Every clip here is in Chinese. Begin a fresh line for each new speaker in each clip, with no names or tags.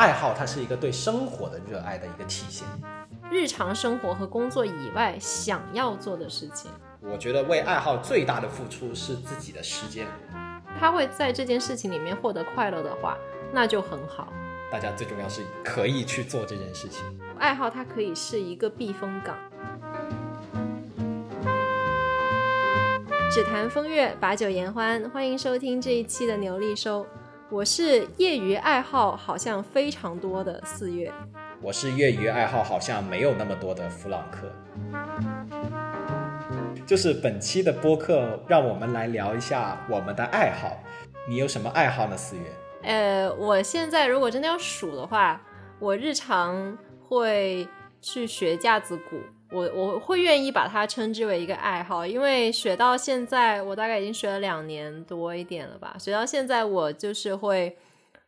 爱好它是一个对生活的热爱的一个体现。
日常生活和工作以外想要做的事情，
我觉得为爱好最大的付出是自己的时间。
他会在这件事情里面获得快乐的话，那就很好。
大家最重要是可以去做这件事情。
爱好它可以是一个避风港。只谈风月，把酒言欢，欢迎收听这一期的牛力收。我是业余爱好好像非常多的四月。
我是业余爱好好像没有那么多的弗朗克。就是本期的播客，让我们来聊一下我们的爱好。你有什么爱好呢？四月？
呃，我现在如果真的要数的话，我日常会去学架子鼓。我我会愿意把它称之为一个爱好，因为学到现在，我大概已经学了两年多一点了吧。学到现在，我就是会，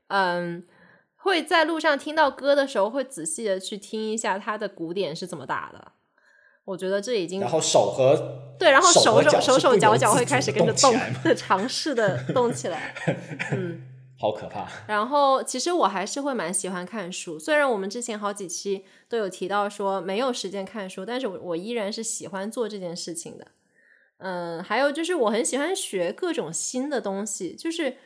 嗯，会在路上听到歌的时候，会仔细的去听一下它的鼓点是怎么打的。我觉得这已经，
然后手和
对，然后手
手
手手脚脚会开
始
始跟着动
动，
尝试的动起来，嗯。
好可怕！
然后，其实我还是会蛮喜欢看书。虽然我们之前好几期都有提到说没有时间看书，但是我我依然是喜欢做这件事情的。嗯，还有就是我很喜欢学各种新的东西。就是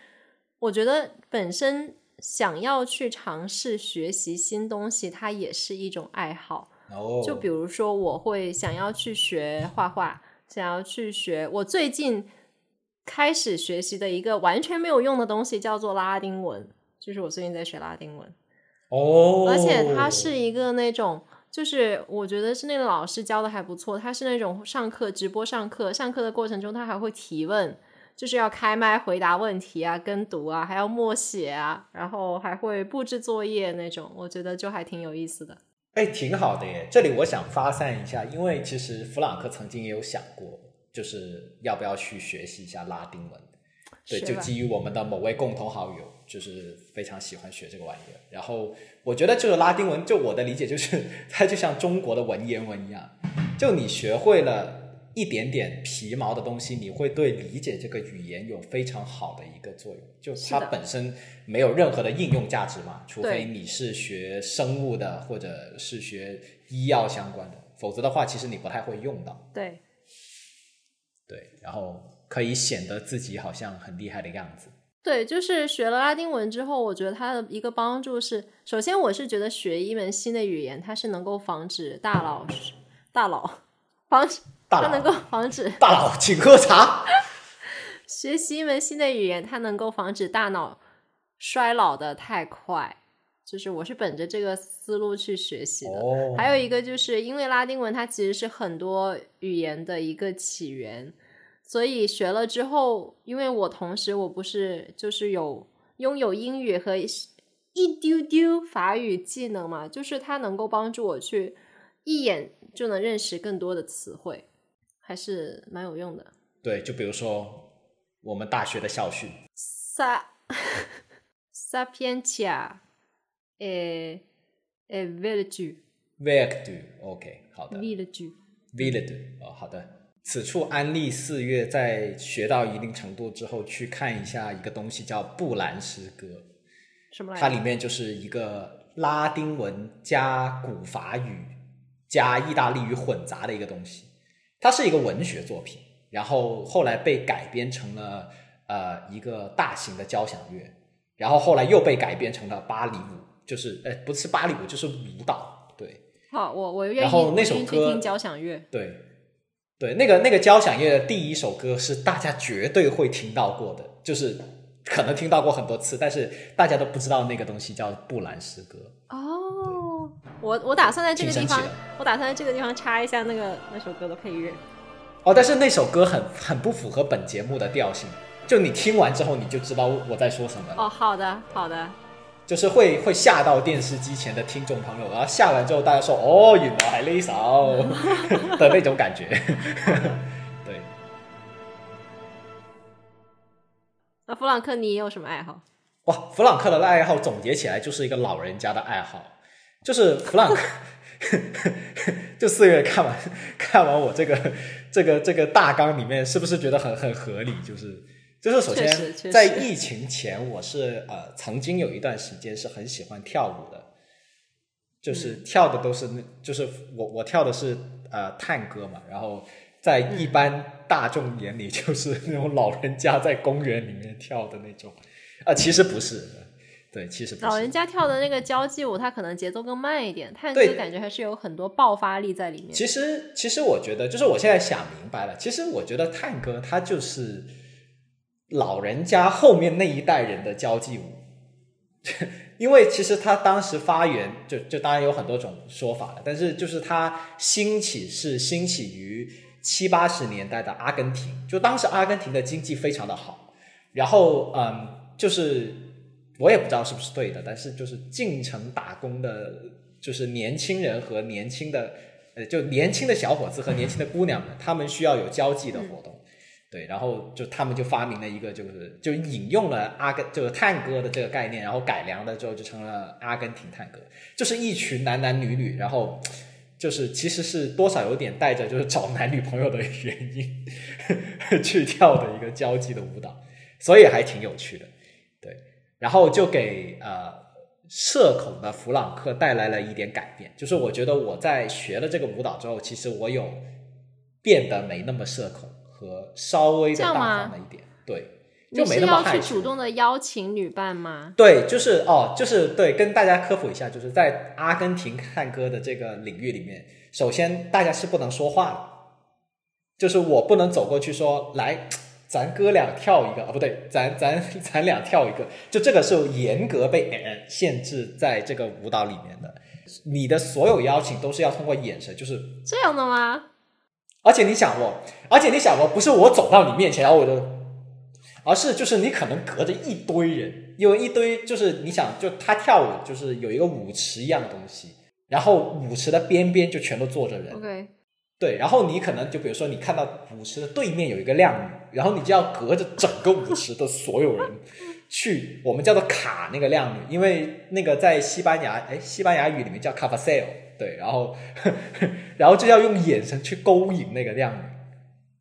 我觉得本身想要去尝试学习新东西，它也是一种爱好。
哦，
就比如说，我会想要去学画画，想要去学。我最近。开始学习的一个完全没有用的东西叫做拉丁文，就是我最近在学拉丁文
哦，
而且它是一个那种，就是我觉得是那个老师教的还不错，他是那种上课直播上课，上课的过程中他还会提问，就是要开麦回答问题啊，跟读啊，还要默写啊，然后还会布置作业那种，我觉得就还挺有意思的。
哎，挺好的耶！这里我想发散一下，因为其实弗朗克曾经也有想过。就是要不要去学习一下拉丁文？对，就基于我们的某位共同好友，就是非常喜欢学这个玩意儿。然后我觉得就是拉丁文，就我的理解就是，它就像中国的文言文一样，就你学会了一点点皮毛的东西，你会对理解这个语言有非常好的一个作用。就它本身没有任何的应用价值嘛，除非你是学生物的或者是学医药相关的，否则的话，其实你不太会用到。
对。
对，然后可以显得自己好像很厉害的样子。
对，就是学了拉丁文之后，我觉得它的一个帮助是，首先我是觉得学一门新的语言，它是能够防止大脑、大脑防止，它能够防止
大脑，请喝茶。
学习一门新的语言，它能够防止大脑衰老的太快。就是我是本着这个思路去学习的，还有一个就是因为拉丁文它其实是很多语言的一个起源，所以学了之后，因为我同时我不是就是有拥有英语和一丢丢法语技能嘛，就是它能够帮助我去一眼就能认识更多的词汇，还是蛮有用的。
对，就比如说我们大学的校训
，sa sapientia。诶诶
，virtue，virtue，OK，好的
，virtue，virtue，
哦，好的。此处安利四月在学到一定程度之后，去看一下一个东西叫布兰诗歌。
什么？
它里面就是一个拉丁文加古法语加意大利语混杂的一个东西。它是一个文学作品，然后后来被改编成了呃一个大型的交响乐，然后后来又被改编成了芭蕾舞。就是，哎，不是芭蕾舞，就是舞蹈，对。
好，我我愿意。
然后那首歌
听交响乐，
对，对，那个那个交响乐的第一首歌是大家绝对会听到过的，就是可能听到过很多次，但是大家都不知道那个东西叫布兰诗歌。
哦，我我打算在这个地方，我打算在这个地方插一下那个那首歌的配乐。
哦，但是那首歌很很不符合本节目的调性，就你听完之后你就知道我在说什么。
哦，好的，好的。
就是会会吓到电视机前的听众朋友，然后下完之后大家说：“哦，原来还一首的那种感觉。”对。
那弗朗克，你有什么爱好？
哇，弗朗克的爱好总结起来就是一个老人家的爱好，就是弗朗克。就四月看完看完我这个这个这个大纲里面，是不是觉得很很合理？就是就是首先在疫情前，我是呃曾经有一段时间是很喜欢跳舞的，就是跳的都是那，就是我我跳的是呃探戈嘛，然后在一般大众眼里就是那种老人家在公园里面跳的那种，啊，其实不是。对，其实
老人家跳的那个交际舞，它可能节奏更慢一点，探戈感觉还是有很多爆发力在里面。
其实，其实我觉得，就是我现在想明白了，其实我觉得探戈它就是老人家后面那一代人的交际舞，因为其实它当时发源，就就当然有很多种说法了，但是就是它兴起是兴起于七八十年代的阿根廷，就当时阿根廷的经济非常的好，然后嗯，就是。我也不知道是不是对的，但是就是进城打工的，就是年轻人和年轻的，呃，就年轻的小伙子和年轻的姑娘们，他们需要有交际的活动，对，然后就他们就发明了一个，就是就引用了阿根就是探戈的这个概念，然后改良了之后就成了阿根廷探戈，就是一群男男女女，然后就是其实是多少有点带着就是找男女朋友的原因 去跳的一个交际的舞蹈，所以还挺有趣的。对然后就给呃社恐的弗朗克带来了一点改变，就是我觉得我在学了这个舞蹈之后，其实我有变得没那么社恐和稍微的大方了一点，对，就没那么害
羞。主动的邀请女伴吗？
对，就是哦，就是对，跟大家科普一下，就是在阿根廷探戈的这个领域里面，首先大家是不能说话的，就是我不能走过去说来。咱哥俩跳一个啊，不对，咱咱 咱俩跳一个，就这个是严格被限制在这个舞蹈里面的。你的所有邀请都是要通过眼神，就是
这样的吗？
而且你想哦，而且你想哦，不是我走到你面前，然后我就，而是就是你可能隔着一堆人，因为一堆就是你想，就他跳舞就是有一个舞池一样的东西，然后舞池的边边就全都坐着人。
OK。
对，然后你可能就比如说，你看到舞池的对面有一个靓女，然后你就要隔着整个舞池的所有人 去，我们叫做卡那个靓女，因为那个在西班牙，哎，西班牙语里面叫 c a p a s e l 对，然后然后就要用眼神去勾引那个靓女，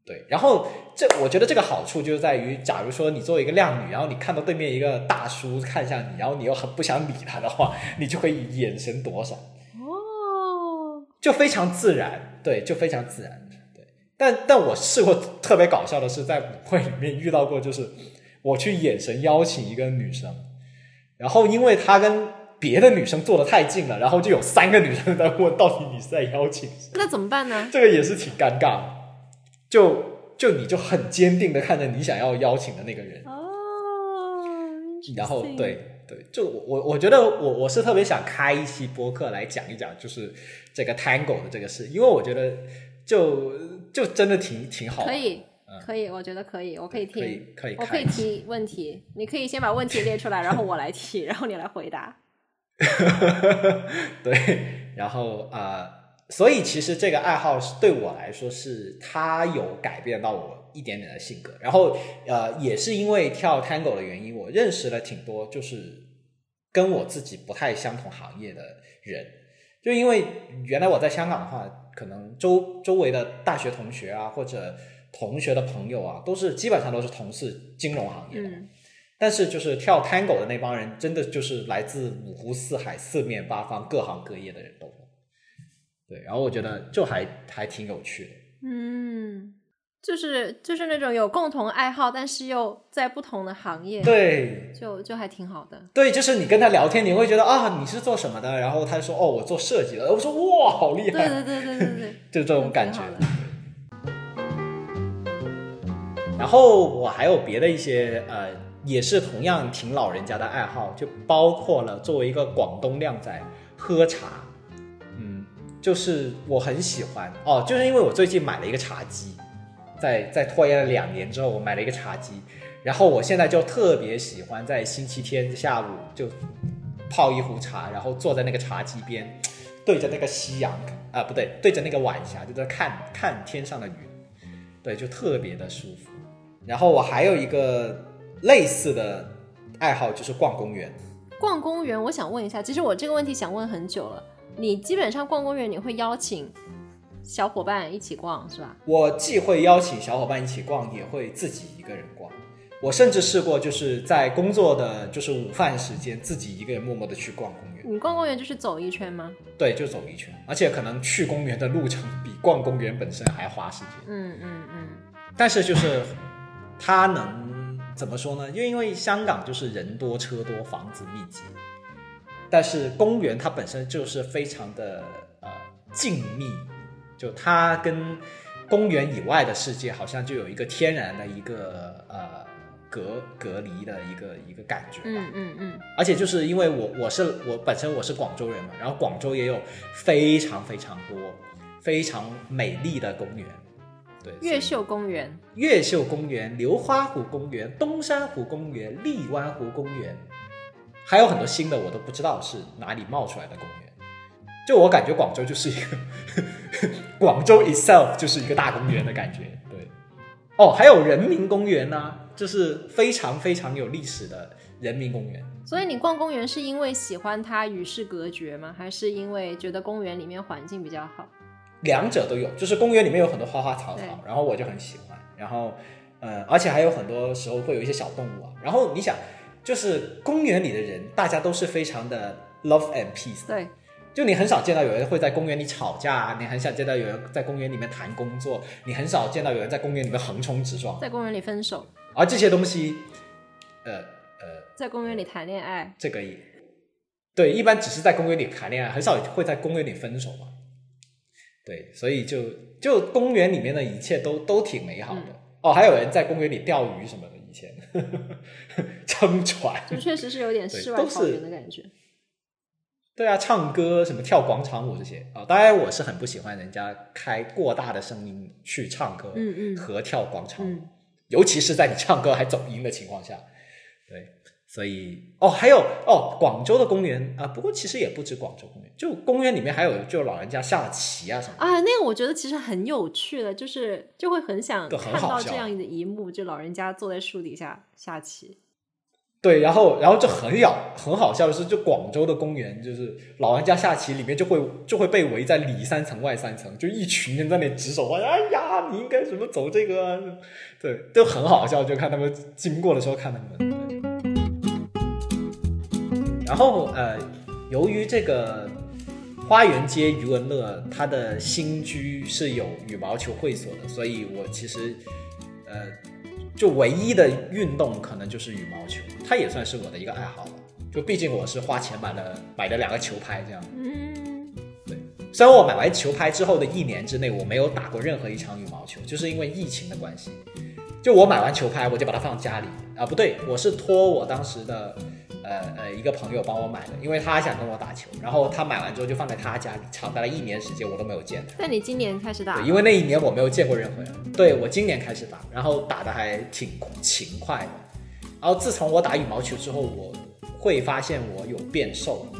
对，然后这我觉得这个好处就是在于，假如说你作为一个靓女，然后你看到对面一个大叔看向你，然后你又很不想理他的话，你就可以眼神躲闪。哦就非常自然，对，就非常自然，对。但但我试过特别搞笑的是，在舞会里面遇到过，就是我去眼神邀请一个女生，然后因为她跟别的女生坐的太近了，然后就有三个女生在问，到底你是在邀请谁？
那怎么办呢？
这个也是挺尴尬的，就就你就很坚定的看着你想要邀请的那个人
哦，
然后对。对，就我我我觉得我我是特别想开一期播客来讲一讲，就是这个 Tango 的这个事，因为我觉得就就真的挺挺好。
可以，可以，我觉得可以，我可
以
听，可
以，可以，
我可以提问题，你可以先把问题列出来，然后我来提，然后你来回答。
对，然后啊，所以其实这个爱好是对我来说是它有改变到我。一点点的性格，然后呃，也是因为跳 Tango 的原因，我认识了挺多就是跟我自己不太相同行业的人。就因为原来我在香港的话，可能周周围的大学同学啊，或者同学的朋友啊，都是基本上都是从事金融行业的。但是就是跳 Tango 的那帮人，真的就是来自五湖四海、四面八方、各行各业的人都有。对，然后我觉得就还还挺有趣的。
嗯。就是就是那种有共同爱好，但是又在不同的行业，
对，
就就还挺好的。
对，就是你跟他聊天，你会觉得啊，你是做什么的？然后他说哦，我做设计的。我说哇，好厉
害！对对对对对对，
就这种感觉。然后我还有别的一些呃，也是同样挺老人家的爱好，就包括了作为一个广东靓仔喝茶，嗯，就是我很喜欢哦，就是因为我最近买了一个茶几。在在拖延了两年之后，我买了一个茶几，然后我现在就特别喜欢在星期天下午就泡一壶茶，然后坐在那个茶几边，对着那个夕阳啊，不对，对着那个晚霞，就在看看天上的云，对，就特别的舒服。然后我还有一个类似的爱好，就是逛公园。
逛公园，我想问一下，其实我这个问题想问很久了，你基本上逛公园，你会邀请？小伙伴一起逛是吧？
我既会邀请小伙伴一起逛，也会自己一个人逛。我甚至试过，就是在工作的就是午饭时间，自己一个人默默的去逛公园。
你逛公园就是走一圈吗？
对，就走一圈，而且可能去公园的路程比逛公园本身还花时间。
嗯嗯嗯。
但是就是它能怎么说呢？因为因为香港就是人多车多，房子密集，但是公园它本身就是非常的呃静谧，就它跟公园以外的世界好像就有一个天然的一个呃。隔隔离的一个一个感觉，
嗯嗯嗯，
而且就是因为我我是我本身我是广州人嘛，然后广州也有非常非常多非常美丽的公园，对，
越秀公园、
越秀公园、流花湖公园、东山湖公园、荔湾湖公园，还有很多新的我都不知道是哪里冒出来的公园，就我感觉广州就是一个广州 itself 就是一个大公园的感觉，对，哦，还有人民公园呢。就是非常非常有历史的人民公园，
所以你逛公园是因为喜欢它与世隔绝吗？还是因为觉得公园里面环境比较好？
两者都有，就是公园里面有很多花花草草，然后我就很喜欢，然后呃，而且还有很多时候会有一些小动物啊。然后你想，就是公园里的人，大家都是非常的 love and peace，
对，
就你很少见到有人会在公园里吵架，你很少见到有人在公园里面谈工作，你很少见到有人在公园里面横冲直撞，
在公园里分手。
而这些东西，呃呃，
在公园里谈恋爱，
这个也对，一般只是在公园里谈恋爱，很少会在公园里分手嘛。对，所以就就公园里面的一切都都挺美好的。哦，还有人在公园里钓鱼什么的，以前 撑船，
就确实是有点世外桃源的感觉。
对啊，唱歌什么跳广场舞这些啊，当然我是很不喜欢人家开过大的声音去唱歌，
嗯嗯，
和跳广场舞。尤其是在你唱歌还走音的情况下，对，所以哦，还有哦，广州的公园啊，不过其实也不止广州公园，就公园里面还有就老人家下棋啊什么
啊，那个我觉得其实很有趣的，就是就会很想看到这样的一幕，就老人家坐在树底下下棋。
对，然后，然后就很咬，很好笑的是，就广州的公园，就是老人家下棋，里面就会就会被围在里三层外三层，就一群人在那指手画脚。哎呀，你应该怎么走这个？对，都很好笑，就看他们经过的时候看他们。然后呃，由于这个花园街余文乐他的新居是有羽毛球会所的，所以我其实呃。就唯一的运动可能就是羽毛球，它也算是我的一个爱好吧。就毕竟我是花钱买了买了两个球拍这样。
嗯，
对。虽然我买完球拍之后的一年之内我没有打过任何一场羽毛球，就是因为疫情的关系。就我买完球拍我就把它放家里啊，不对，我是托我当时的。呃呃，一个朋友帮我买的，因为他想跟我打球，然后他买完之后就放在他家里，长达了一年时间，我都没有见他。
那你今年开始打？
对，因为那一年我没有见过任何人。对我今年开始打，然后打的还挺勤快的。然后自从我打羽毛球之后，我会发现我有变瘦了。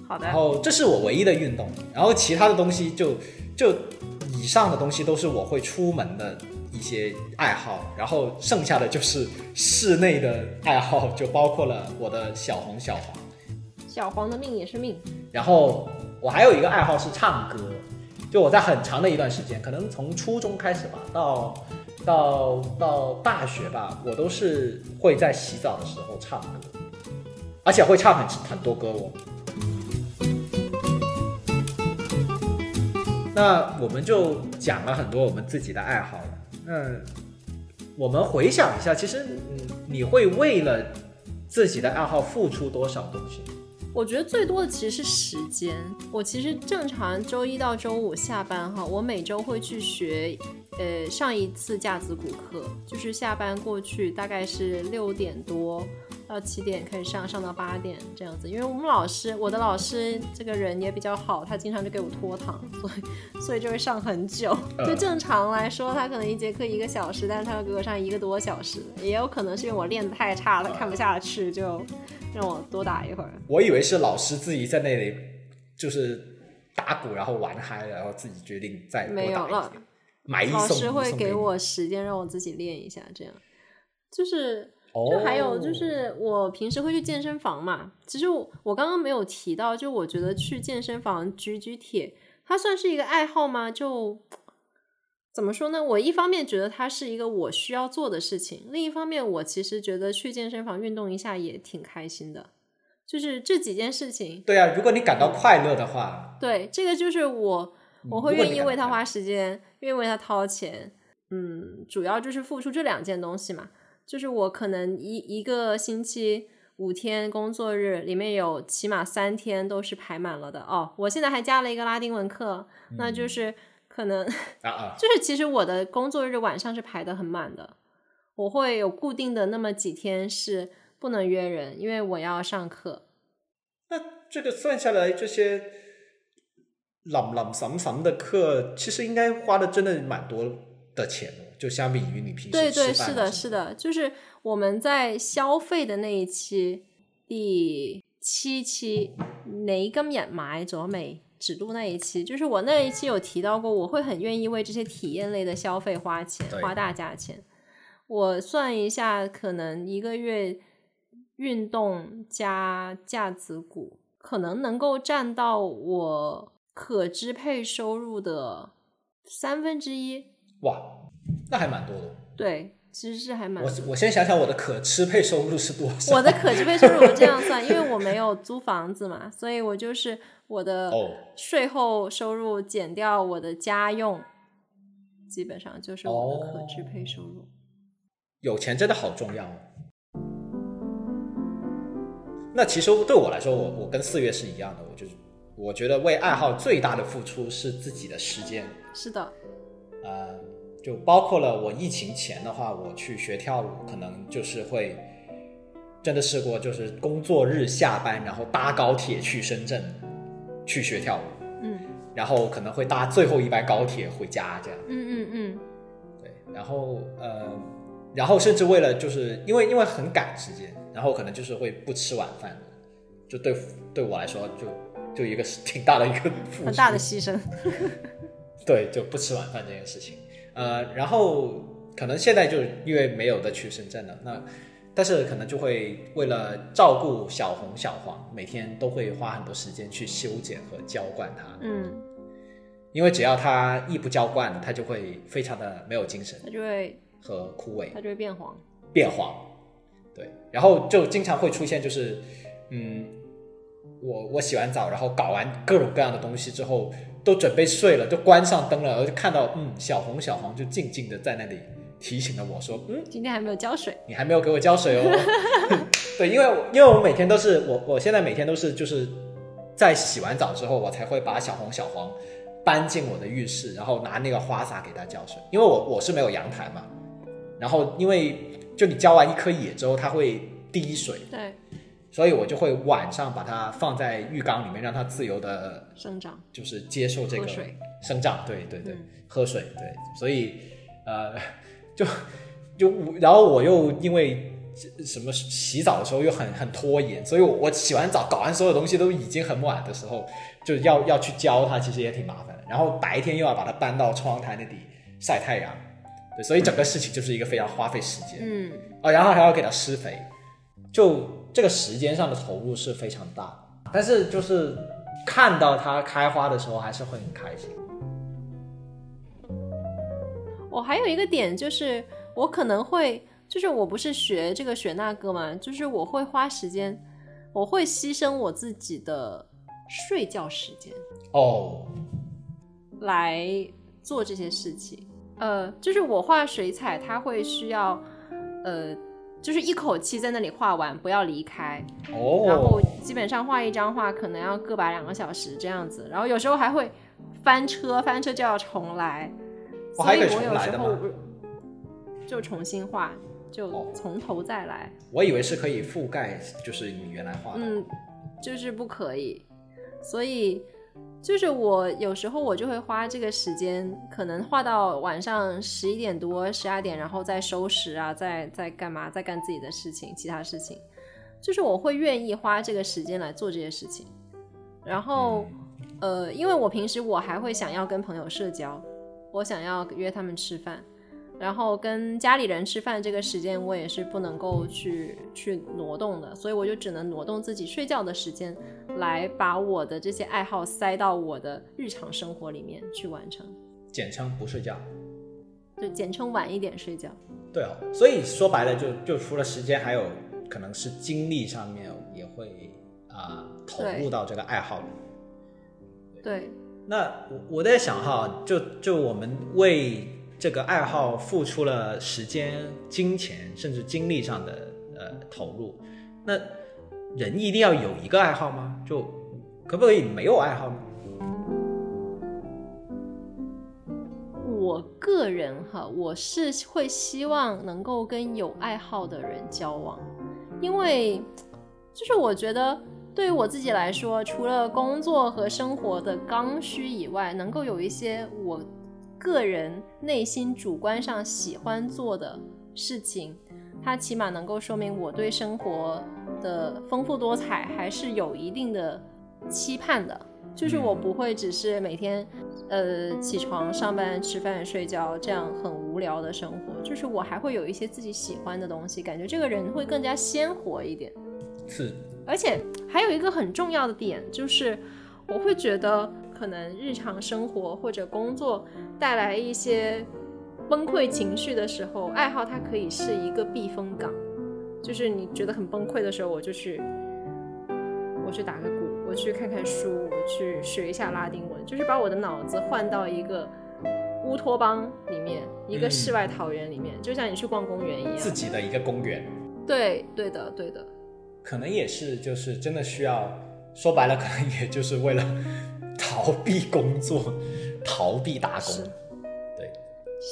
好的。
然后这是我唯一的运动，然后其他的东西就就以上的东西都是我会出门的。一些爱好，然后剩下的就是室内的爱好，就包括了我的小红小黄。
小黄的命也是命。
然后我还有一个爱好是唱歌，就我在很长的一段时间，可能从初中开始吧，到到到大学吧，我都是会在洗澡的时候唱歌，而且会唱很很多歌哦。那我们就讲了很多我们自己的爱好了。嗯，我们回想一下，其实，嗯，你会为了自己的爱好付出多少东西？
我觉得最多的其实是时间。我其实正常周一到周五下班哈，我每周会去学，呃，上一次架子鼓课，就是下班过去大概是六点多。到七点开始上，上到八点这样子。因为我们老师，我的老师这个人也比较好，他经常就给我拖堂，所以所以就会上很久。就正常来说，他可能一节课一个小时，但是他要给我上一个多小时。也有可能是因为我练的太差了，看不下去，就让我多打一会儿。
我以为是老师自己在那里就是打鼓，然后玩嗨了，然后自己决定再
没有了。
买一送
老师会
给
我时间让我自己练一下，这样就是。就还有就是，我平时会去健身房嘛。其实我我刚刚没有提到，就我觉得去健身房举举铁，它算是一个爱好吗？就怎么说呢？我一方面觉得它是一个我需要做的事情，另一方面我其实觉得去健身房运动一下也挺开心的。就是这几件事情。
对啊，如果你感到快乐的话，
对这个就是我我会愿意为他花时间，愿意为他掏钱。嗯，主要就是付出这两件东西嘛。就是我可能一一个星期五天工作日里面有起码三天都是排满了的哦。我现在还加了一个拉丁文课，那就是。可能
啊啊，
就是其实我的工作日晚上是排的很满的，我会有固定的那么几天是不能约人，因为我要上课。
那这个算下来，这些朗朗什什的课，其实应该花的真的蛮多的钱哦，就相比于你平时
对对是的，是的，就是我们在消费的那一期第七期，你今日买咗未？指路那一期，就是我那一期有提到过，我会很愿意为这些体验类的消费花钱，花大价钱。我算一下，可能一个月运动加架子鼓，可能能够占到我可支配收入的三分之一。
哇，那还蛮多的。
对。其实是还蛮……
我我先想想我的可支配收入是多少。
我的可支配收入我这样算，因为我没有 租房子嘛，所以我就是我的税后收入减掉我的家用，基本上就是我的可支配收入。
有钱真的好重要。那其实对我来说，我我跟四月是一样的，我就是我觉得为爱好最大的付出是自己的时间。
是的。
呃。就包括了我疫情前的话，我去学跳舞，可能就是会真的试过，就是工作日下班，然后搭高铁去深圳去学跳舞，
嗯，
然后可能会搭最后一班高铁回家，这样，
嗯嗯嗯，
对，然后呃，然后甚至为了就是因为因为很赶时间，然后可能就是会不吃晚饭，就对对我来说就就一个是挺大的一个
很大的牺牲，
对，就不吃晚饭这件事情。呃，然后可能现在就因为没有的去深圳了，那但是可能就会为了照顾小红小黄，每天都会花很多时间去修剪和浇灌它。
嗯，
因为只要它一不浇灌，它就会非常的没有精神，
它就会
和枯萎，
它就会变黄，
变黄。对，然后就经常会出现就是，嗯，我我洗完澡，然后搞完各种各样的东西之后。都准备睡了，就关上灯了，然后就看到，嗯，小红小黄就静静的在那里提醒了我说，嗯，
今天还没有浇水，
你还没有给我浇水哦。对，因为因为我每天都是我我现在每天都是就是在洗完澡之后，我才会把小红小黄搬进我的浴室，然后拿那个花洒给它浇水，因为我我是没有阳台嘛，然后因为就你浇完一颗野之后它会滴水，
对。
所以我就会晚上把它放在浴缸里面，让它自由的
生长，
就是接受这个生长。对对对，喝水。对，所以呃，就就然后我又因为什么洗澡的时候又很很拖延，所以我我洗完澡搞完所有东西都已经很晚的时候，就要要去教它，其实也挺麻烦的。然后白天又要把它搬到窗台那里晒太阳，对，所以整个事情就是一个非常花费时间。
嗯，
哦，然后还要给它施肥，就。这个时间上的投入是非常大，但是就是看到它开花的时候，还是会很开心。
我还有一个点就是，我可能会，就是我不是学这个学那个嘛，就是我会花时间，我会牺牲我自己的睡觉时间
哦，
来做这些事情。呃，就是我画水彩，它会需要，呃。就是一口气在那里画完，不要离开。
哦。
然后基本上画一张画可能要个把两个小时这样子，然后有时候还会翻车，翻车就要重来。所以我有时候就重新画，就从头再来。
我以为是可以覆盖，就是你原来画的。
嗯，就是不可以。所以。就是我有时候我就会花这个时间，可能画到晚上十一点多、十二点，然后再收拾啊，再再干嘛，再干自己的事情，其他事情。就是我会愿意花这个时间来做这些事情。然后，呃，因为我平时我还会想要跟朋友社交，我想要约他们吃饭。然后跟家里人吃饭这个时间，我也是不能够去去挪动的，所以我就只能挪动自己睡觉的时间，来把我的这些爱好塞到我的日常生活里面去完成。
简称不睡觉。
就简称晚一点睡觉。
对哦，所以说白了，就就除了时间，还有可能是精力上面也会啊投入到这个爱好里。
对。
那我我在想哈，就就我们为这个爱好付出了时间、金钱，甚至精力上的呃投入，那人一定要有一个爱好吗？就可不可以没有爱好呢？
我个人哈，我是会希望能够跟有爱好的人交往，因为就是我觉得对于我自己来说，除了工作和生活的刚需以外，能够有一些我个人内心主观上喜欢做的事情，它起码能够说明我对生活的丰富多彩还是有一定的期盼的。就是我不会只是每天，呃，起床上班、吃饭、睡觉这样很无聊的生活。就是我还会有一些自己喜欢的东西，感觉这个人会更加鲜活一点。
是，
而且还有一个很重要的点，就是我会觉得可能日常生活或者工作带来一些崩溃情绪的时候，爱好它可以是一个避风港。就是你觉得很崩溃的时候，我就去，我去打个鼓。我去看看书，我去学一下拉丁文，就是把我的脑子换到一个乌托邦里面，一个世外桃源里面，就像你去逛公园一样，
自己的一个公园。
对，对的，对的。
可能也是，就是真的需要说白了，可能也就是为了逃避工作，逃避打工。对，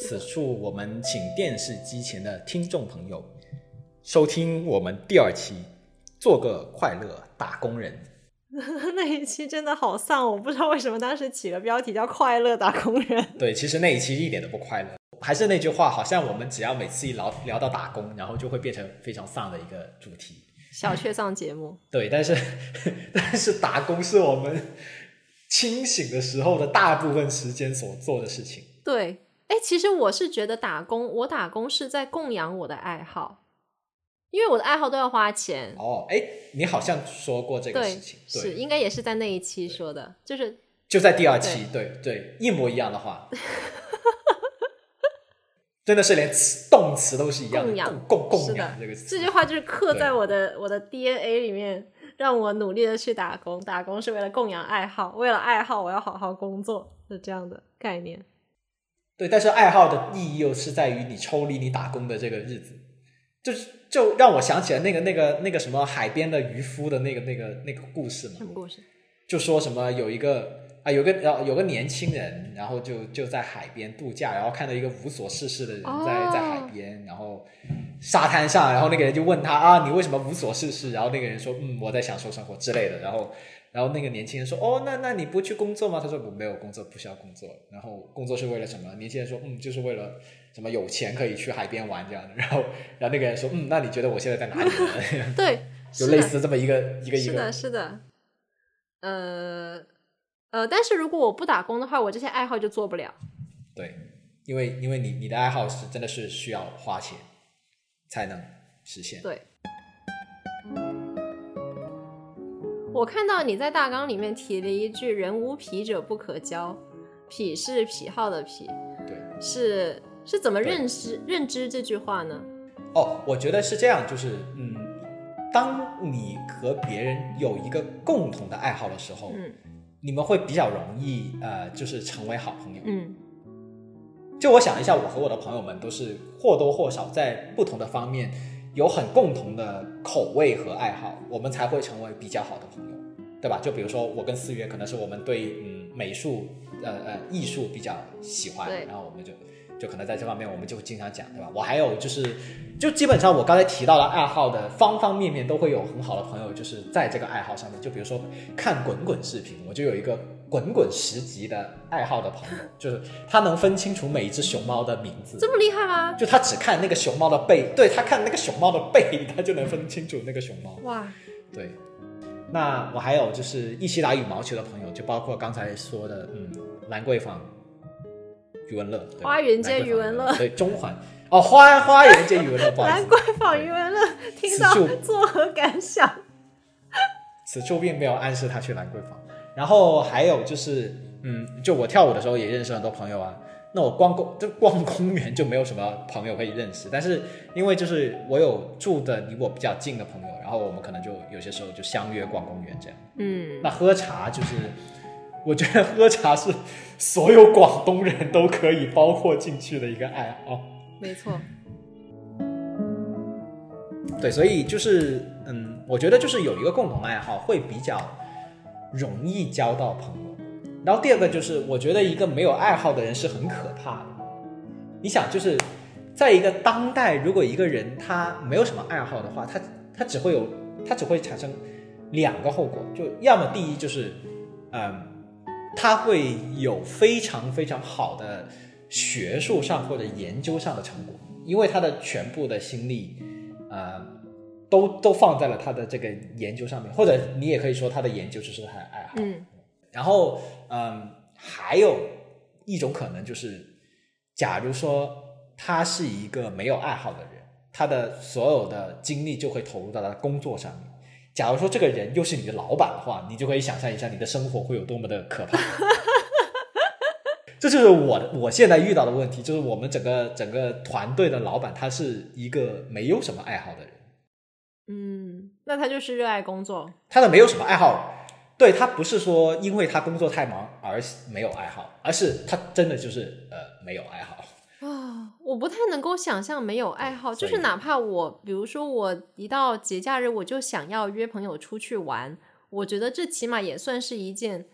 此处我们请电视机前的听众朋友收听我们第二期，做个快乐打工人。
那一期真的好丧，我不知道为什么当时起个标题叫“快乐打工人”。
对，其实那一期一点都不快乐。还是那句话，好像我们只要每次一聊聊到打工，然后就会变成非常丧的一个主题。
小确丧节目。
对，但是 但是打工是我们清醒的时候的大部分时间所做的事情。
对，哎，其实我是觉得打工，我打工是在供养我的爱好。因为我的爱好都要花钱
哦，哎，你好像说过这个事情，
是应该也是在那一期说的，就是
就在第二期，对对，一模一样的话，真的是连词动词都是一样的，供
养
供供养这个词，
这句话就是刻在我的我的 DNA 里面，让我努力的去打工，打工是为了供养爱好，为了爱好我要好好工作，是这样的概念。
对，但是爱好的意义又是在于你抽离你打工的这个日子。就是就让我想起了那个那个那个什么海边的渔夫的那个那个那个故事嘛。
什么故事？
就说什么有一个啊有个呃有个年轻人，然后就就在海边度假，然后看到一个无所事事的人在在海边，然后沙滩上，然后那个人就问他啊你为什么无所事事？然后那个人说嗯我在享受生活之类的，然后。然后那个年轻人说：“哦，那那你不去工作吗？”他说：“我没有工作，不需要工作。然后工作是为了什么？”年轻人说：“嗯，就是为了什么有钱可以去海边玩这样的。”然后，然后那个人说：“嗯，那你觉得我现在在哪里？”
对，
就类似这么一个一个一个。
是的，是的。呃呃，但是如果我不打工的话，我这些爱好就做不了。
对，因为因为你你的爱好是真的是需要花钱才能实现。
对。我看到你在大纲里面提了一句“人无癖者不可交”，癖是癖好的癖，
对，
是是怎么认识认知这句话呢？
哦，我觉得是这样，就是嗯，当你和别人有一个共同的爱好的时候，
嗯，
你们会比较容易呃，就是成为好朋友，
嗯，
就我想一下，我和我的朋友们都是或多或少在不同的方面。有很共同的口味和爱好，我们才会成为比较好的朋友，对吧？就比如说我跟四月，可能是我们对嗯美术呃呃艺术比较喜欢，然后我们就就可能在这方面我们就经常讲，对吧？我还有就是，就基本上我刚才提到了爱好的方方面面都会有很好的朋友，就是在这个爱好上面。就比如说看滚滚视频，我就有一个。滚滚十级的爱好的朋友，就是他能分清楚每一只熊猫的名字，
这么厉害吗？
就他只看那个熊猫的背，对他看那个熊猫的背，他就能分清楚那个熊猫。
哇，
对。那我还有就是一起打羽毛球的朋友，就包括刚才说的，嗯，兰桂坊余文乐，
花园街余文乐，
对，中环哦，花花园街余文乐，
兰桂坊余文乐，听到作何感想？
此处 并没有暗示他去兰桂坊。然后还有就是，嗯，就我跳舞的时候也认识很多朋友啊。那我逛公就逛公园就没有什么朋友可以认识。但是因为就是我有住的离我比较近的朋友，然后我们可能就有些时候就相约逛公园这样。
嗯，
那喝茶就是，我觉得喝茶是所有广东人都可以包括进去的一个爱好。
没错。
对，所以就是嗯，我觉得就是有一个共同爱好会比较容易交到朋友。然后第二个就是，我觉得一个没有爱好的人是很可怕的。你想，就是在一个当代，如果一个人他没有什么爱好的话，他他只会有他只会产生两个后果，就要么第一就是，嗯，他会有非常非常好的学术上或者研究上的成果，因为他的全部的心力，呃，都都放在了他的这个研究上面，或者你也可以说他的研究就是他的爱好。
嗯。
然后，嗯，还有一种可能就是，假如说他是一个没有爱好的人，他的所有的精力就会投入到他的工作上面。假如说这个人又是你的老板的话，你就可以想象一下你的生活会有多么的可怕。这就是我的我现在遇到的问题，就是我们整个整个团队的老板他是一个没有什么爱好的人。
嗯，那他就是热爱工作。
他的没有什么爱好。对他不是说因为他工作太忙而没有爱好，而是他真的就是呃没有爱好
啊！我不太能够想象没有爱好，就是哪怕我比如说我一到节假日我就想要约朋友出去玩，我觉得这起码也算是一件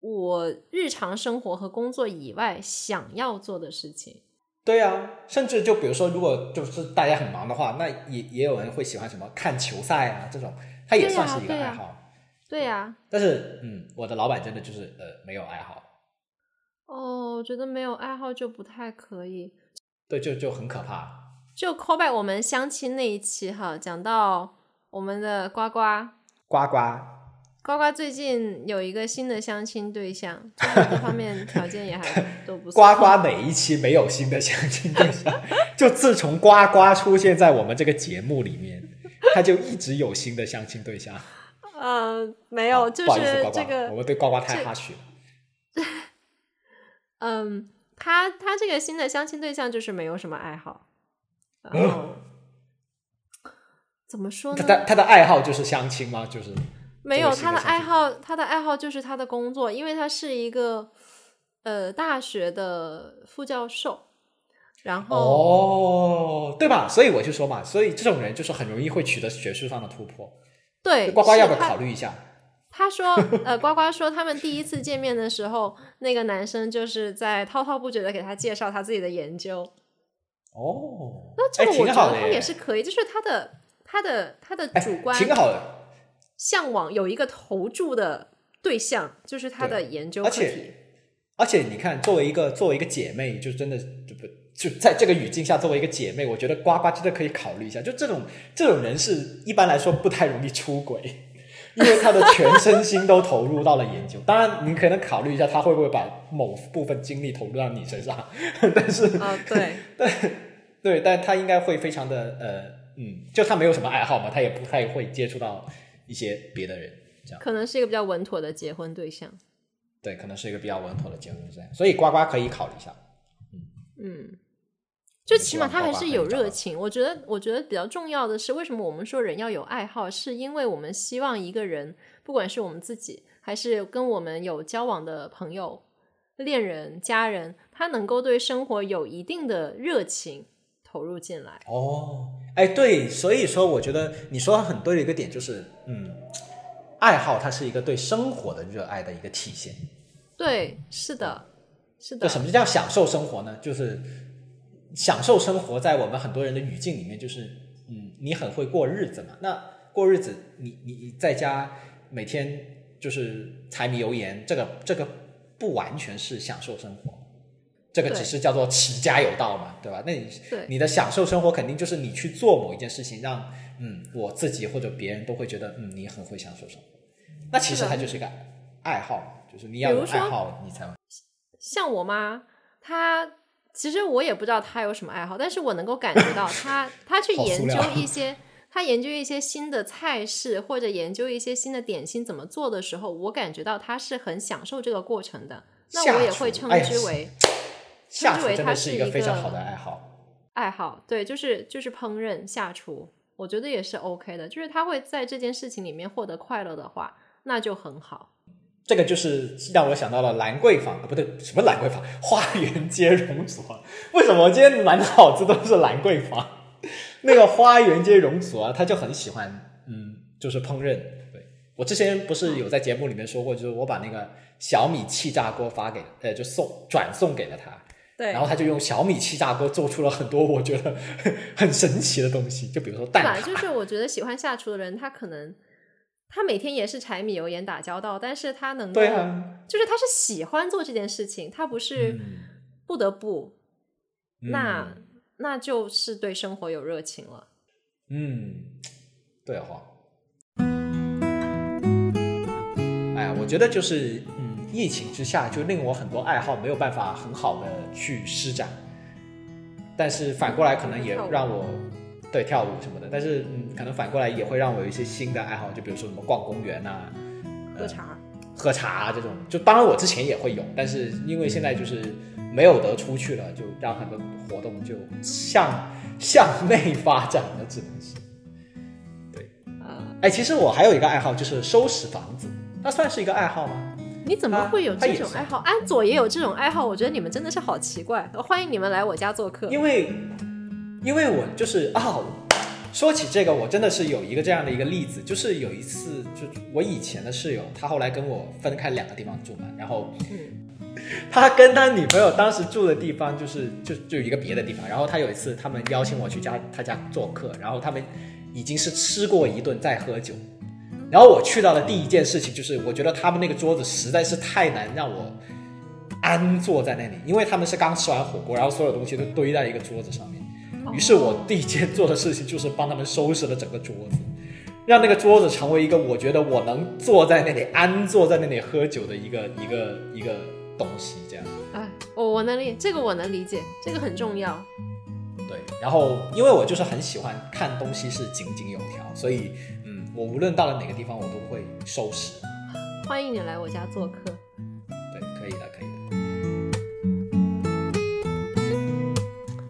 我日常生活和工作以外想要做的事情。
对啊，甚至就比如说，如果就是大家很忙的话，那也也有人会喜欢什么看球赛啊这种，它也算是一个爱好。
对呀，
但是嗯，我的老板真的就是呃没有爱好。
哦，我觉得没有爱好就不太可以。
对，就就很可怕。
就 call back 我们相亲那一期哈，讲到我们的呱呱
呱呱
呱呱最近有一个新的相亲对象，各方面条件也还 都不错。
呱呱哪一期没有新的相亲对象？就自从呱呱出现在我们这个节目里面，他就一直有新的相亲对象。
嗯，没有，就是这个，
我们对呱呱太哈许了。
嗯，他他这个新的相亲对象就是没有什么爱好，然后怎么说呢？
他他的爱好就是相亲吗？就是
没有他的爱好，他的爱好就是他的工作，因为他是一个呃大学的副教授，然后
哦，对吧？所以我就说嘛，所以这种人就是很容易会取得学术上的突破。
对，
呱呱要不要考虑一下？
他说：“呃，呱呱说他们第一次见面的时候，那个男生就是在滔滔不绝的给他介绍他自己的研究。
哦，
那这个我觉得他也是可以，就是他的他的他的主观
挺好的，
向往有一个投注的对象，就是他的研究课
题。而且你看，作为一个作为一个姐妹，就真的就不。”就在这个语境下，作为一个姐妹，我觉得呱呱真的可以考虑一下。就这种这种人是一般来说不太容易出轨，因为他的全身心都投入到了研究。当然，你可能考虑一下，他会不会把某部分精力投入到你身上？但是
啊，对
对对，但他应该会非常的呃嗯，就他没有什么爱好嘛，他也不太会接触到一些别的人，这样
可能是一个比较稳妥的结婚对象。
对，可能是一个比较稳妥的结婚对象，所以呱呱可以考虑一下。
嗯嗯，就起码他还是有热情。我觉得，我觉得比较重要的是，为什么我们说人要有爱好，是因为我们希望一个人，不管是我们自己，还是跟我们有交往的朋友、恋人、家人，他能够对生活有一定的热情投入进来。
哦，哎，对，所以说，我觉得你说很对的一个点就是，嗯，爱好它是一个对生活的热爱的一个体现。
对，是的。是的，
就什么叫享受生活呢？就是享受生活，在我们很多人的语境里面，就是嗯，你很会过日子嘛。那过日子，你你你在家每天就是柴米油盐，这个这个不完全是享受生活，这个只是叫做持家有道嘛，对吧？那你你的享受生活，肯定就是你去做某一件事情，让嗯我自己或者别人都会觉得嗯你很会享受生活。那其实它就是一个爱好，就是你要有爱好，你才。
像我妈，她其实我也不知道他有什么爱好，但是我能够感觉到 他他去研究一些，他研究一些新的菜式或者研究一些新的点心怎么做的时候，我感觉到他是很享受这个过程的。那我也会称之为
称之为他
是
一个非常好的爱好。
爱好对，就是就是烹饪下厨，我觉得也是 OK 的。就是他会在这件事情里面获得快乐的话，那就很好。
这个就是让我想到了兰桂坊啊，不对，什么兰桂坊？花园街容祖啊？为什么我今天满脑子都是兰桂坊？那个花园街容祖啊，他就很喜欢，嗯，就是烹饪。对我之前不是有在节目里面说过，就是我把那个小米气炸锅发给，呃，就送转送给了他。
对。
然后他就用小米气炸锅做出了很多我觉得很神奇的东西，就比如说蛋挞。
就是我觉得喜欢下厨的人，他可能。他每天也是柴米油盐打交道，但是他能够，就是他是喜欢做这件事情，他不是不得不，那那就是对生活有热情了。
嗯，对哈。哎呀，我觉得就是嗯，疫情之下就令我很多爱好没有办法很好的去施展，但是反过来可能也让我。对跳舞什么的，但是嗯，可能反过来也会让我有一些新的爱好，就比如说什么逛公园呐，
喝茶，
喝茶这种。就当然我之前也会有，但是因为现在就是没有得出去了，就让很多活动就向向内发展了，只能是。对，啊，哎，其实我还有一个爱好就是收拾房子，那算是一个爱好吗？
你怎么会有这种爱好？安佐也有这种爱好，我觉得你们真的是好奇怪。欢迎你们来我家做客，
因为。因为我就是啊，说起这个，我真的是有一个这样的一个例子，就是有一次，就我以前的室友，他后来跟我分开两个地方住嘛，然后，他跟他女朋友当时住的地方就是就就一个别的地方，然后他有一次他们邀请我去家他家做客，然后他们已经是吃过一顿再喝酒，然后我去到的第一件事情就是，我觉得他们那个桌子实在是太难让我安坐在那里，因为他们是刚吃完火锅，然后所有东西都堆在一个桌子上面。于是我第一件做的事情就是帮他们收拾了整个桌子，让那个桌子成为一个我觉得我能坐在那里安坐在那里喝酒的一个一个一个东西，这样。
哎，我我能理这个我能理解，这个很重要。
对，然后因为我就是很喜欢看东西是井井有条，所以嗯，我无论到了哪个地方我都会收拾。
欢迎你来我家做客。
对，可以的，可以。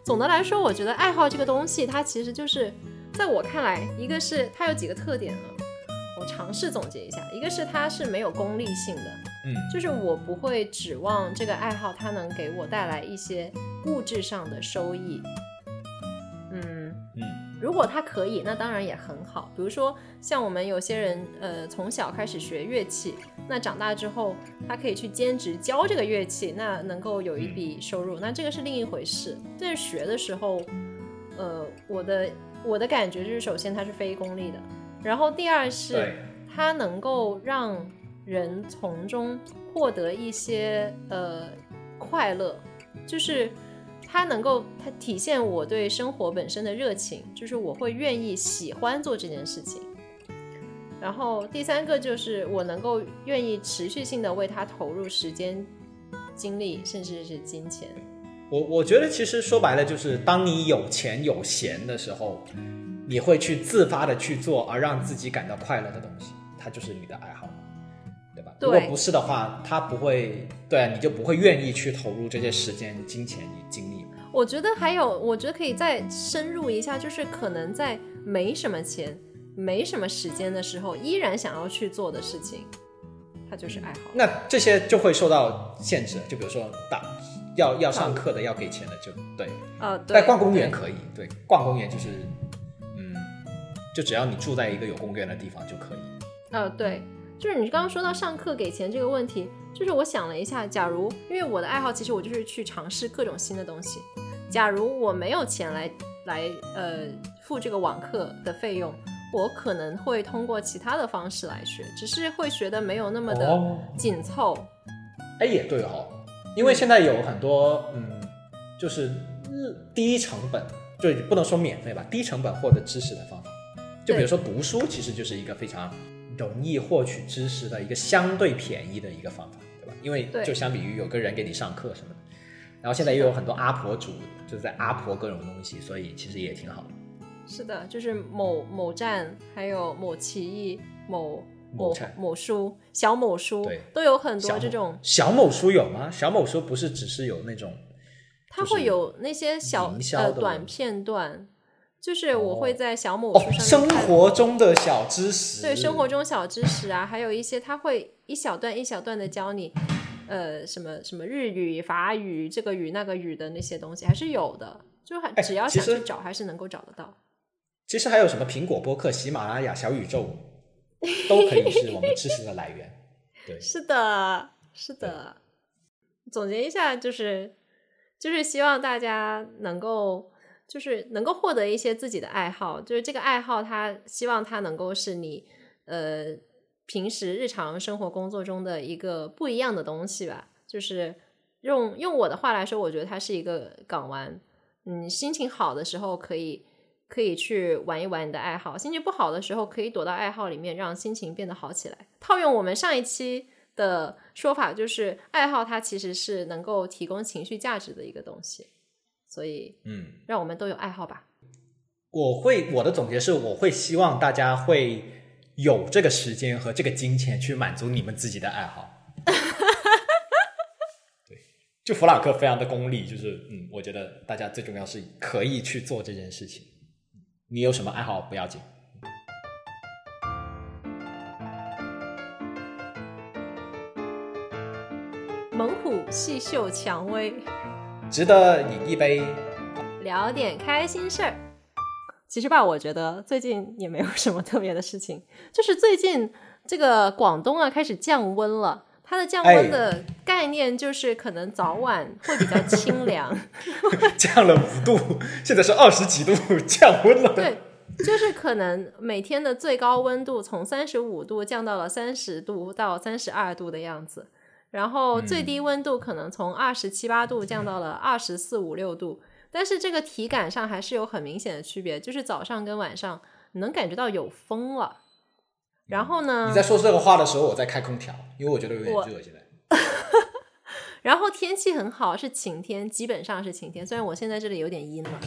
总的来说，我觉得爱好这个东西，它其实就是在我看来，一个是它有几个特点啊？我尝试总结一下，一个是它是没有功利性的，
嗯，
就是我不会指望这个爱好它能给我带来一些物质上的收益。如果他可以，那当然也很好。比如说，像我们有些人，呃，从小开始学乐器，那长大之后，他可以去兼职教这个乐器，那能够有一笔收入，那这个是另一回事。但是学的时候，呃，我的我的感觉就是，首先它是非功利的，然后第二是它能够让人从中获得一些呃快乐，就是。它能够它体现我对生活本身的热情，就是我会愿意喜欢做这件事情。然后第三个就是我能够愿意持续性的为它投入时间、精力，甚至是金钱。
我我觉得其实说白了就是，当你有钱有闲的时候，你会去自发的去做而让自己感到快乐的东西，它就是你的爱好，对吧？如果不是的话，它不会对，你就不会愿意去投入这些时间、金钱与精力。
我觉得还有，我觉得可以再深入一下，就是可能在没什么钱、没什么时间的时候，依然想要去做的事情，它就是爱好。
那这些就会受到限制，就比如说打要要上课的、要给钱的，就对。
啊，
在逛公园可以，对，逛公园就是，嗯，就只要你住在一个有公园的地方就可以。
呃，对，就是你刚刚说到上课给钱这个问题。就是我想了一下，假如因为我的爱好，其实我就是去尝试各种新的东西。假如我没有钱来来呃付这个网课的费用，我可能会通过其他的方式来学，只是会学的没有那么的紧凑。
哎，也对哦，因为现在有很多嗯，就是低成本，就不能说免费吧，低成本获得知识的方法。就比如说读书，其实就是一个非常。容易获取知识的一个相对便宜的一个方法，对吧？因为就相比于有个人给你上课什么的，然后现在又有很多阿婆主，就是在阿婆各种东西，所以其实也挺好的。
是的，就是某某站，还有某奇艺、某某某书、小某书，都有很多这种。
小某书有吗？小某书不是只是有那种
它会有那些小呃短片段，就是我会在小某书上
生活中的小知识，
对生活中小知识啊，还有一些他会一小段一小段的教你，呃，什么什么日语、法语这个语那个语的那些东西还是有的，就还只要想去找还是能够找得到。
其实还有什么苹果播客、喜马拉雅、小宇宙，都可以是我们知识的来源。对，
是的，是的。总结一下，就是就是希望大家能够，就是能够获得一些自己的爱好，就是这个爱好，他希望它能够是你呃平时日常生活工作中的一个不一样的东西吧。就是用用我的话来说，我觉得它是一个港湾。嗯，心情好的时候可以。可以去玩一玩你的爱好，心情不好的时候可以躲到爱好里面，让心情变得好起来。套用我们上一期的说法，就是爱好它其实是能够提供情绪价值的一个东西。所以，
嗯，
让我们都有爱好吧。
我会我的总结是，我会希望大家会有这个时间和这个金钱去满足你们自己的爱好。对，就弗朗克非常的功利，就是嗯，我觉得大家最重要是可以去做这件事情。你有什么爱好不要紧，
猛虎细嗅蔷薇，
值得饮一杯，
聊点开心事儿。其实吧，我觉得最近也没有什么特别的事情，就是最近这个广东啊开始降温了。它的降温的概念就是可能早晚会比较清凉，
降了五度，现在是二十几度，降温了。
对，就是可能每天的最高温度从三十五度降到了三十度到三十二度的样子，然后最低温度可能从二十七八度降到了二十四五六度，但是这个体感上还是有很明显的区别，就是早上跟晚上能感觉到有风了。然后呢？
你在说这个话的时候，我在开空调，因为我觉得有点热现在。
然后天气很好，是晴天，基本上是晴天。虽然我现在这里有点阴了，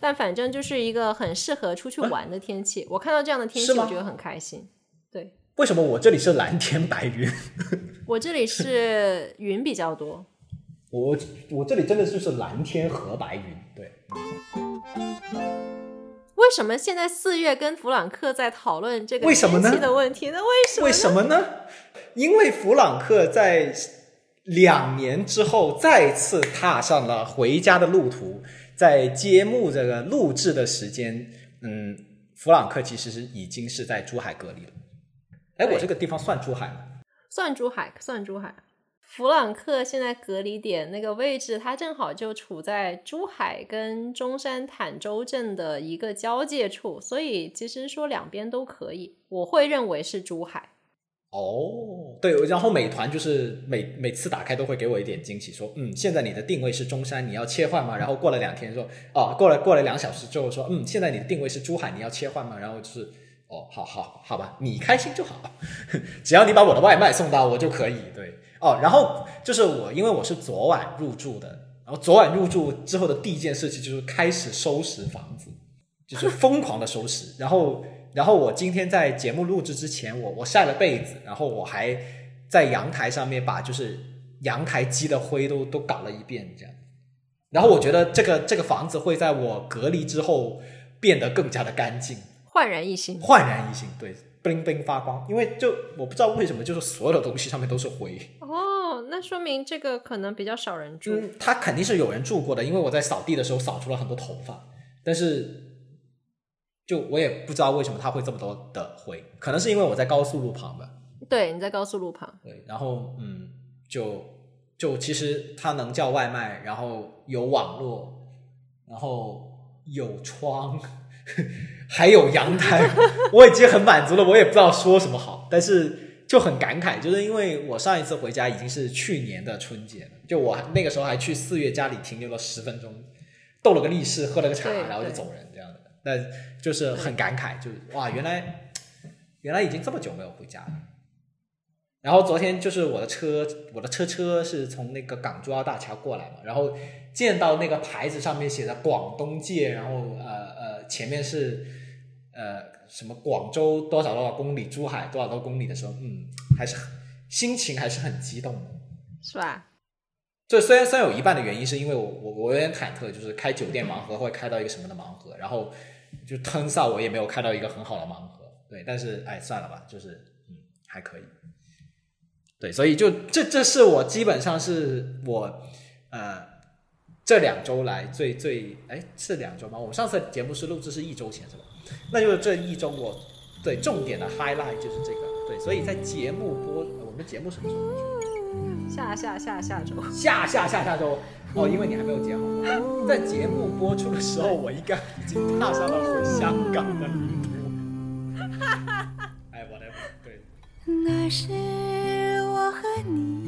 但反正就是一个很适合出去玩的天气。我看到这样的天气，我觉得很开心。对，
为什么我这里是蓝天白云？
我这里是云比较多。
我我这里真的就是蓝天和白云。对。
为什么现在四月跟弗朗克在讨论这个天气的问题？
那
为什
么？为什么呢？因为弗朗克在两年之后再次踏上了回家的路途，在揭幕这个录制的时间，嗯，弗朗克其实是已经是在珠海隔离了。哎，我这个地方算珠海吗？
算珠海，算珠海。弗朗克现在隔离点那个位置，它正好就处在珠海跟中山坦洲镇的一个交界处，所以其实说两边都可以，我会认为是珠海。
哦，对，然后美团就是每每次打开都会给我一点惊喜，说嗯，现在你的定位是中山，你要切换吗？然后过了两天说，哦，过了过了两小时之后说，嗯，现在你的定位是珠海，你要切换吗？然后就是，哦，好好好吧，你开心就好，只要你把我的外卖送到我就可以，对。哦，然后就是我，因为我是昨晚入住的，然后昨晚入住之后的第一件事情就是开始收拾房子，就是 疯狂的收拾。然后，然后我今天在节目录制之前，我我晒了被子，然后我还在阳台上面把就是阳台积的灰都都搞了一遍，这样。然后我觉得这个这个房子会在我隔离之后变得更加的干净，
焕然一新，
焕然一新，对。冰冰发光，因为就我不知道为什么，就是所有的东西上面都是灰。
哦，那说明这个可能比较少人住。
嗯，他肯定是有人住过的，因为我在扫地的时候扫出了很多头发。但是，就我也不知道为什么他会这么多的灰，可能是因为我在高速路旁吧。
对，你在高速路旁。
对，然后嗯，就就其实他能叫外卖，然后有网络，然后有窗。还有阳台，我已经很满足了，我也不知道说什么好，但是就很感慨，就是因为我上一次回家已经是去年的春节了，就我那个时候还去四月家里停留了十分钟，斗了个力士，喝了个茶，然后就走人这样的，那就是很感慨，就是哇，原来原来已经这么久没有回家了。然后昨天就是我的车，我的车车是从那个港珠澳大桥过来嘛，然后见到那个牌子上面写着广东界，然后呃呃前面是呃什么广州多少多少公里，珠海多少多公里的时候，嗯，还是心情还是很激动的，
是吧？
这虽然虽然有一半的原因是因为我我我有点忐忑，就是开酒店盲盒会开到一个什么的盲盒，然后就 turns out 我也没有开到一个很好的盲盒，对，但是哎算了吧，就是嗯还可以，对，所以就这这是我基本上是我呃这两周来最最哎是两周吗？我们上次节目是录制是一周前是吧？那就是这一周我对重点的 highlight 就是这个，对，所以在节目播我们的节目什么时候出？
下下下下周，
下下下下周哦，因为你还没有剪好。在节目播出的时候，我应该已经踏上了回香港的旅途。哎，whatever，对。
那是我和你在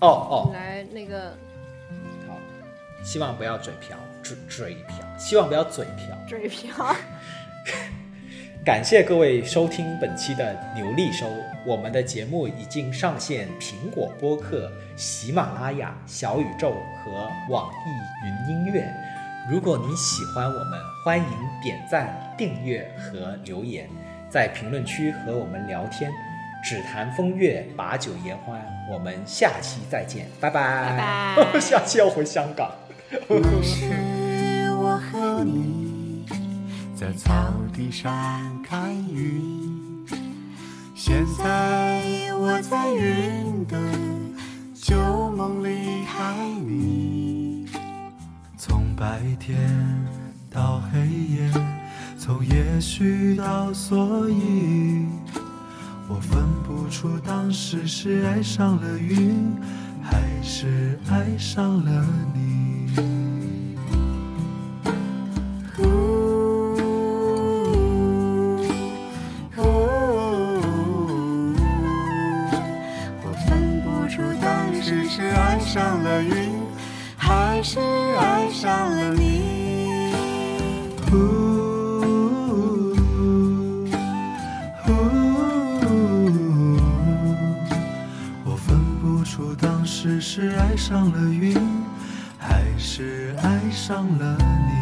哦哦，
来那个，
好，希望不要嘴瓢，嘴嘴瓢，希望不要嘴瓢，
嘴瓢。
感谢各位收听本期的牛力收，我们的节目已经上线苹果播客、喜马拉雅、小宇宙和网易云音乐。如果你喜欢我们，欢迎点赞、订阅和留言，在评论区和我们聊天。只谈风月，把酒言欢。我们下期再见，拜
拜。
拜拜。下期要回香港。
是我和你。
在草地上看云，现在我在云的旧梦里看你。
从白天到黑夜，从也许到所以，我分不出当时是爱上了云，还是爱上了你。
我分不出当时是爱上了云，还是爱上
了你。是爱上了云还是爱上了你？